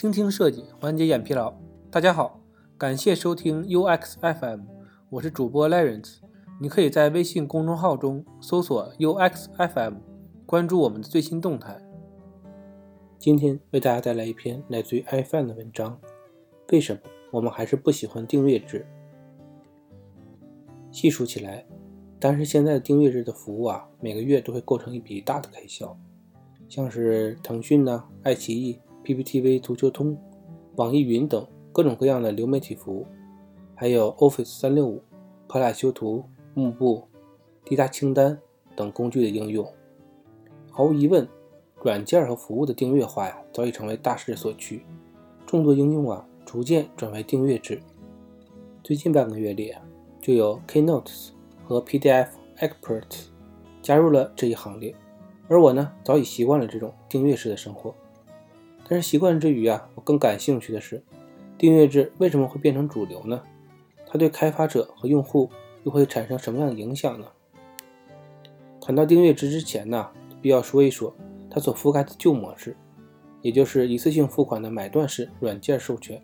倾听设计，缓解眼疲劳。大家好，感谢收听 UX FM，我是主播 Lawrence。你可以在微信公众号中搜索 UX FM，关注我们的最新动态。今天为大家带来一篇来自于 iFan 的文章：为什么我们还是不喜欢订阅制？细数起来，单是现在的订阅制的服务啊，每个月都会构成一笔大的开销。像是腾讯呐、爱奇艺、PPTV、足球通、网易云等各种各样的流媒体服务，还有 Office 三六五、派拉修图、幕布、滴答清单等工具的应用。毫无疑问，软件和服务的订阅化呀，早已成为大势所趋。众多应用啊，逐渐转为订阅制。最近半个月里啊，就有 Key Notes 和 PDF Expert 加入了这一行列。而我呢，早已习惯了这种订阅式的生活。但是习惯之余啊，我更感兴趣的是，订阅制为什么会变成主流呢？它对开发者和用户又会产生什么样的影响呢？谈到订阅制之前呢，必要说一说它所覆盖的旧模式，也就是一次性付款的买断式软件授权。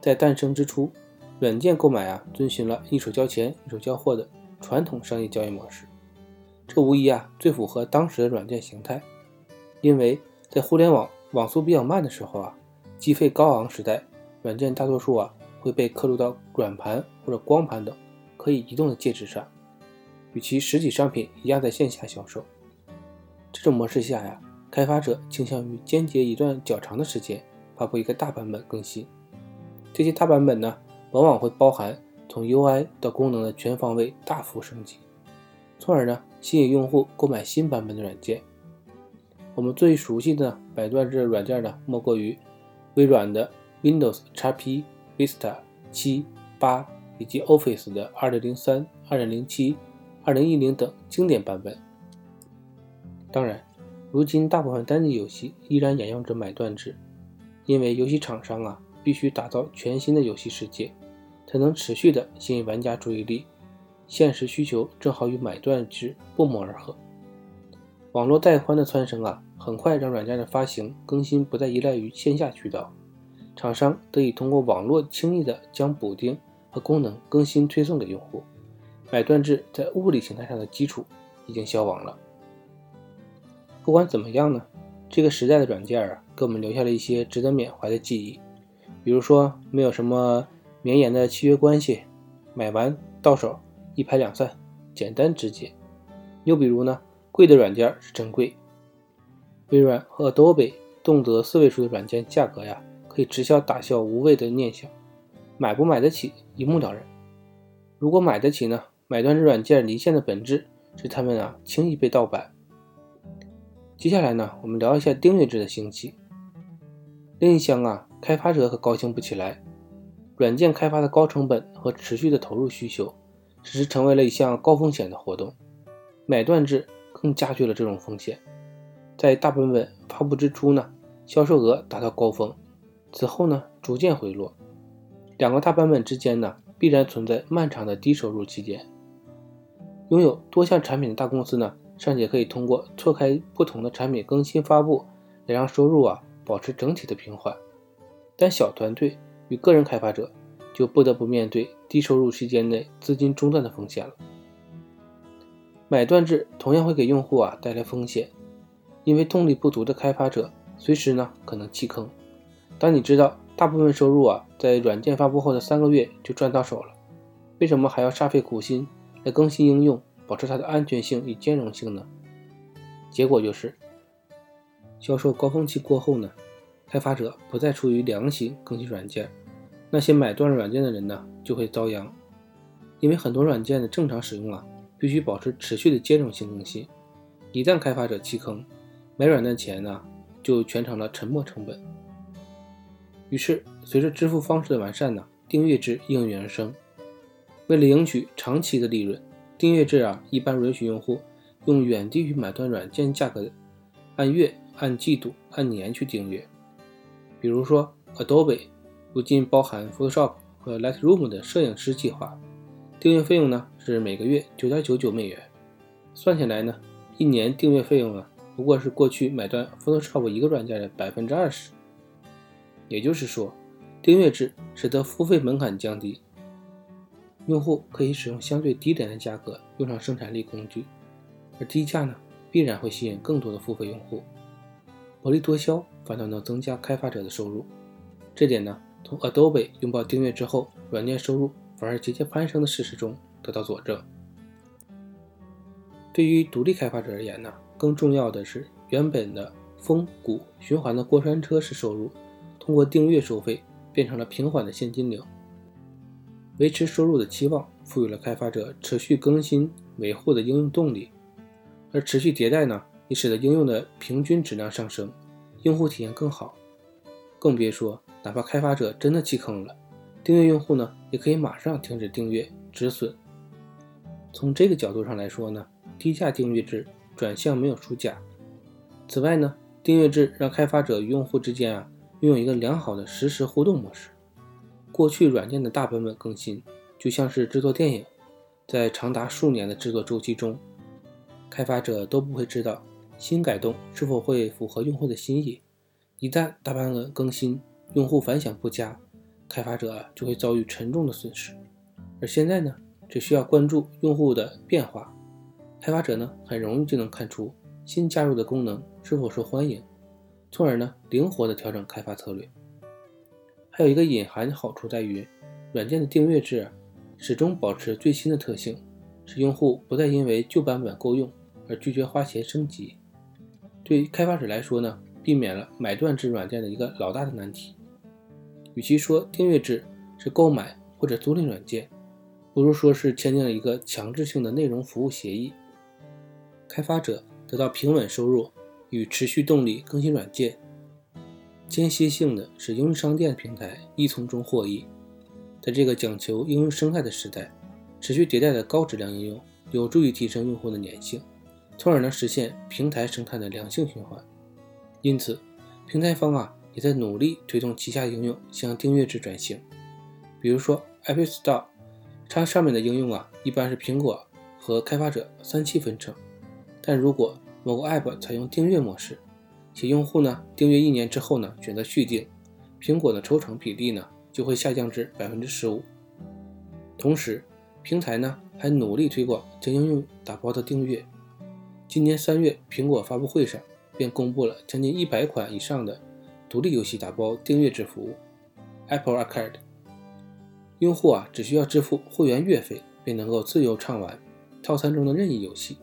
在诞生之初，软件购买啊，遵循了一手交钱一手交货的传统商业交易模式。这无疑啊最符合当时的软件形态，因为在互联网网速比较慢的时候啊，机费高昂时代，软件大多数啊会被刻录到软盘或者光盘等可以移动的介质上，与其实体商品一样在线下销售。这种模式下呀，开发者倾向于间接一段较长的时间发布一个大版本更新，这些大版本呢往往会包含从 UI 到功能的全方位大幅升级。从而呢，吸引用户购买新版本的软件。我们最熟悉的买断制软件呢，莫过于微软的 Windows XP、Vista 七、八以及 Office 的2.03、2.07、2010等经典版本。当然，如今大部分单机游戏依然沿用着买断制，因为游戏厂商啊，必须打造全新的游戏世界，才能持续的吸引玩家注意力。现实需求正好与买断制不谋而合。网络带宽的蹿升啊，很快让软件的发行更新不再依赖于线下渠道，厂商得以通过网络轻易的将补丁和功能更新推送给用户。买断制在物理形态上的基础已经消亡了。不管怎么样呢，这个时代的软件啊，给我们留下了一些值得缅怀的记忆，比如说没有什么绵延的契约关系，买完到手。一拍两散，简单直接。又比如呢，贵的软件是真贵。微软和 Adobe 动辄四位数的软件价格呀，可以直销打消无谓的念想。买不买得起，一目了然。如果买得起呢，买断制软件离线的本质是他们啊轻易被盗版。接下来呢，我们聊一下订阅制的兴起。另一厢啊，开发者可高兴不起来。软件开发的高成本和持续的投入需求。只是成为了一项高风险的活动，买断制更加剧了这种风险。在大版本发布之初呢，销售额达到高峰，此后呢逐渐回落。两个大版本之间呢，必然存在漫长的低收入期间。拥有多项产品的大公司呢，尚且可以通过错开不同的产品更新发布来让收入啊保持整体的平缓，但小团队与个人开发者。就不得不面对低收入期间内资金中断的风险了。买断制同样会给用户啊带来风险，因为动力不足的开发者随时呢可能弃坑。当你知道大部分收入啊在软件发布后的三个月就赚到手了，为什么还要煞费苦心来更新应用，保持它的安全性与兼容性呢？结果就是，销售高峰期过后呢，开发者不再出于良心更新软件。那些买断软件的人呢，就会遭殃，因为很多软件的正常使用啊，必须保持持续的兼容性更新。一旦开发者弃坑，买软件钱呢，就全成了沉没成本。于是，随着支付方式的完善呢，订阅制应运而生。为了赢取长期的利润，订阅制啊，一般允许用户用远低于买断软件价格的，按月、按季度、按年去订阅。比如说 Adobe。如今包含 Photoshop 和 Lightroom 的摄影师计划，订阅费用呢是每个月九点九九美元，算下来呢，一年订阅费用啊不过是过去买断 Photoshop 一个软件的百分之二十。也就是说，订阅制使得付费门槛降低，用户可以使用相对低廉的价格用上生产力工具，而低价呢，必然会吸引更多的付费用户，薄利多销反倒能增加开发者的收入。这点呢，从 Adobe 拥抱订阅之后，软件收入反而节节攀升的事实中得到佐证。对于独立开发者而言呢，更重要的是原本的风谷循环的过山车式收入，通过订阅收费变成了平缓的现金流。维持收入的期望，赋予了开发者持续更新维护的应用动力，而持续迭代呢，也使得应用的平均质量上升，用户体验更好。更别说，哪怕开发者真的弃坑了，订阅用户呢，也可以马上停止订阅止损。从这个角度上来说呢。低价订阅制转向没有输家。此外呢，订阅制让开发者与用户之间啊拥有一个良好的实时互动模式。过去软件的大版本更新就像是制作电影，在长达数年的制作周期中，开发者都不会知道新改动是否会符合用户的心意。一旦大版本更新，用户反响不佳，开发者就会遭遇沉重的损失。而现在呢，只需要关注用户的变化。开发者呢，很容易就能看出新加入的功能是否受欢迎，从而呢灵活的调整开发策略。还有一个隐含好处在于，软件的订阅制始终保持最新的特性，使用户不再因为旧版本够用而拒绝花钱升级。对于开发者来说呢，避免了买断制软件的一个老大的难题。与其说订阅制是购买或者租赁软件，不如说是签订了一个强制性的内容服务协议。开发者得到平稳收入与持续动力更新软件，间歇性的使应用商店平台亦从中获益。在这个讲求应用生态的时代，持续迭代的高质量应用有助于提升用户的粘性，从而能实现平台生态的良性循环。因此，平台方啊也在努力推动旗下应用向订阅制转型。比如说，App Store，它上面的应用啊一般是苹果和开发者三七分成。但如果某个 App 采用订阅模式，且用户呢订阅一年之后呢选择续订，苹果的抽成比例呢就会下降至百分之十五。同时，平台呢还努力推广将应用打包的订阅。今年三月，苹果发布会上便公布了将近一百款以上的独立游戏打包订阅制服务 Apple Arcade。用户啊只需要支付会员月费，便能够自由畅玩套餐中的任意游戏。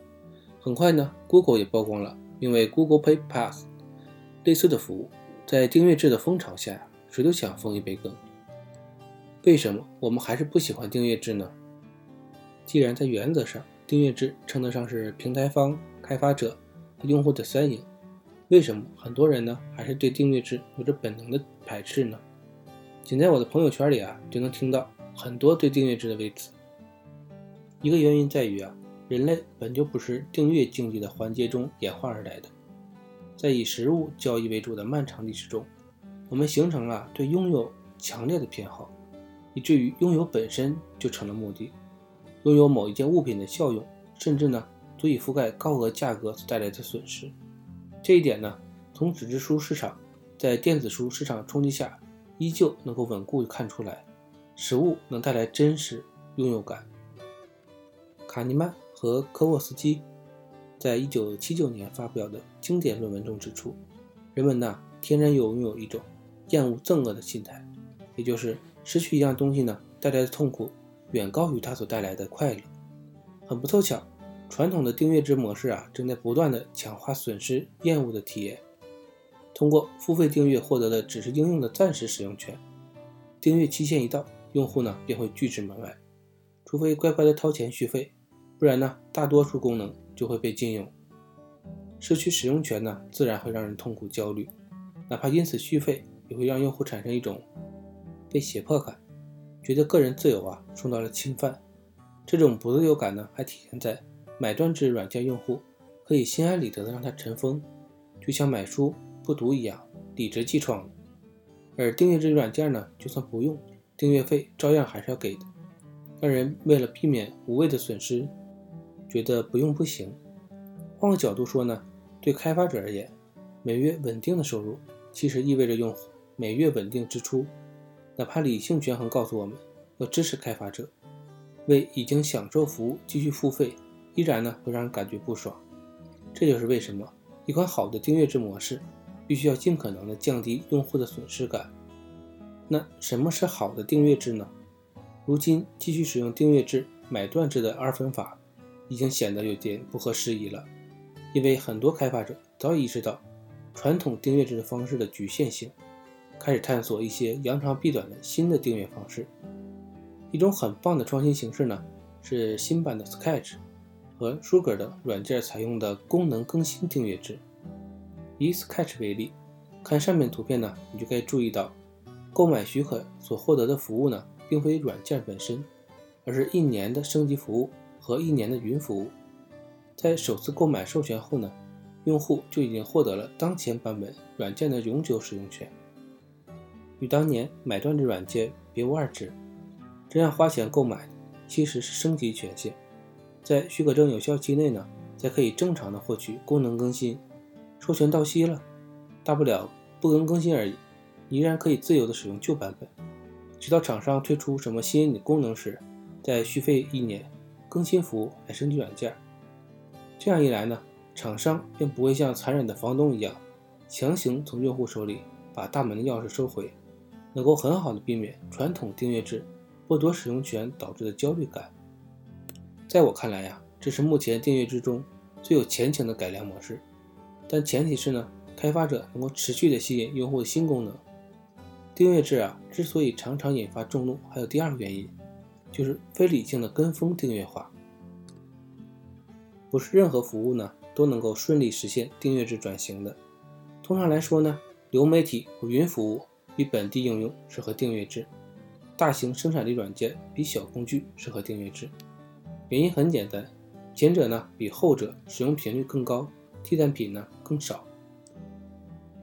很快呢，Google 也曝光了名为 Google Pay Pass 类似的服务。在订阅制的风潮下，谁都想分一杯羹。为什么我们还是不喜欢订阅制呢？既然在原则上，订阅制称得上是平台方、开发者和用户的三赢，为什么很多人呢还是对订阅制有着本能的排斥呢？仅在我的朋友圈里啊，就能听到很多对订阅制的微词。一个原因在于啊。人类本就不是订阅经济的环节中演化而来的，在以实物交易为主的漫长历史中，我们形成了对拥有强烈的偏好，以至于拥有本身就成了目的。拥有某一件物品的效用，甚至呢足以覆盖高额价格所带来的损失。这一点呢，从纸质书市场在电子书市场冲击下依旧能够稳固地看出来，实物能带来真实拥有感。卡尼曼。和科沃斯基在一九七九年发表的经典论文中指出，人们呢天然拥有一种厌恶憎恶的心态，也就是失去一样东西呢带来的痛苦远高于它所带来的快乐。很不凑巧，传统的订阅制模式啊正在不断的强化损失厌恶的体验。通过付费订阅获得的只是应用的暂时使用权，订阅期限一到，用户呢便会拒之门外，除非乖乖的掏钱续费。不然呢，大多数功能就会被禁用。失去使用权呢，自然会让人痛苦焦虑，哪怕因此续费，也会让用户产生一种被胁迫感，觉得个人自由啊受到了侵犯。这种不自由感呢，还体现在买断制软件用户可以心安理得的让它尘封，就像买书不读一样，理直气壮。而订阅制软件呢，就算不用，订阅费照样还是要给的，让人为了避免无谓的损失。觉得不用不行。换个角度说呢，对开发者而言，每月稳定的收入其实意味着用户每月稳定支出，哪怕理性权衡告诉我们要支持开发者，为已经享受服务继续付费，依然呢会让人感觉不爽。这就是为什么一款好的订阅制模式必须要尽可能的降低用户的损失感。那什么是好的订阅制呢？如今继续使用订阅制买断制的二分法，已经显得有点不合时宜了，因为很多开发者早已意识到传统订阅制的方式的局限性，开始探索一些扬长避短的新的订阅方式。一种很棒的创新形式呢，是新版的 Sketch 和 Sugar 的软件采用的功能更新订阅制。以 Sketch 为例，看上面图片呢，你就该注意到，购买许可所获得的服务呢。并非软件本身，而是一年的升级服务和一年的云服务。在首次购买授权后呢，用户就已经获得了当前版本软件的永久使用权，与当年买断制软件别无二致。这样花钱购买其实是升级权限，在许可证有效期内呢，才可以正常的获取功能更新。授权到期了，大不了不能更新而已，你依然可以自由的使用旧版本。直到厂商推出什么新的功能时，再续费一年，更新服务来升级软件。这样一来呢，厂商便不会像残忍的房东一样，强行从用户手里把大门的钥匙收回，能够很好的避免传统订阅制剥夺使用权导致的焦虑感。在我看来呀，这是目前订阅制中最有前景的改良模式，但前提是呢，开发者能够持续的吸引用户的新功能。订阅制啊，之所以常常引发众怒，还有第二个原因，就是非理性的跟风订阅化。不是任何服务呢都能够顺利实现订阅制转型的。通常来说呢，流媒体和云服务比本地应用适合订阅制，大型生产力软件比小工具适合订阅制。原因很简单，前者呢比后者使用频率更高，替代品呢更少。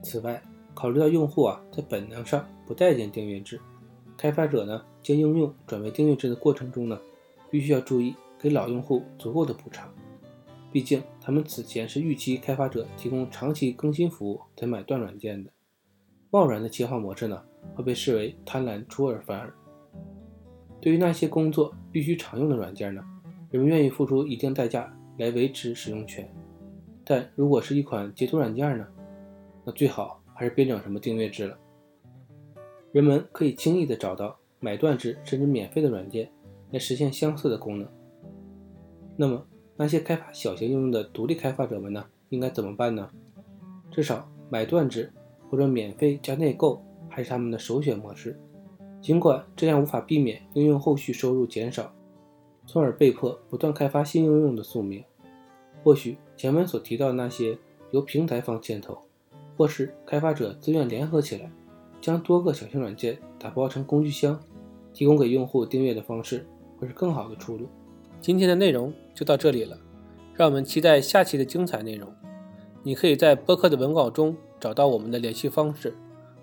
此外，考虑到用户啊在本能上不待见订阅制，开发者呢将应用转为订阅制的过程中呢，必须要注意给老用户足够的补偿。毕竟他们此前是预期开发者提供长期更新服务才买断软件的，贸然的切换模式呢会被视为贪婪出尔反尔。对于那些工作必须常用的软件呢，人们愿意付出一定代价来维持使用权。但如果是一款截图软件呢，那最好。还是别整什么订阅制了，人们可以轻易的找到买断制甚至免费的软件来实现相似的功能。那么那些开发小型应用的独立开发者们呢，应该怎么办呢？至少买断制或者免费加内购还是他们的首选模式。尽管这样无法避免应用后续收入减少，从而被迫不断开发新应用的宿命。或许前文所提到的那些由平台方牵头。或是开发者自愿联合起来，将多个小型软件打包成工具箱，提供给用户订阅的方式，会是更好的出路。今天的内容就到这里了，让我们期待下期的精彩内容。你可以在播客的文稿中找到我们的联系方式，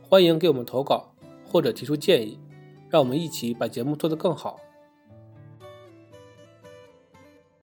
欢迎给我们投稿或者提出建议，让我们一起把节目做得更好。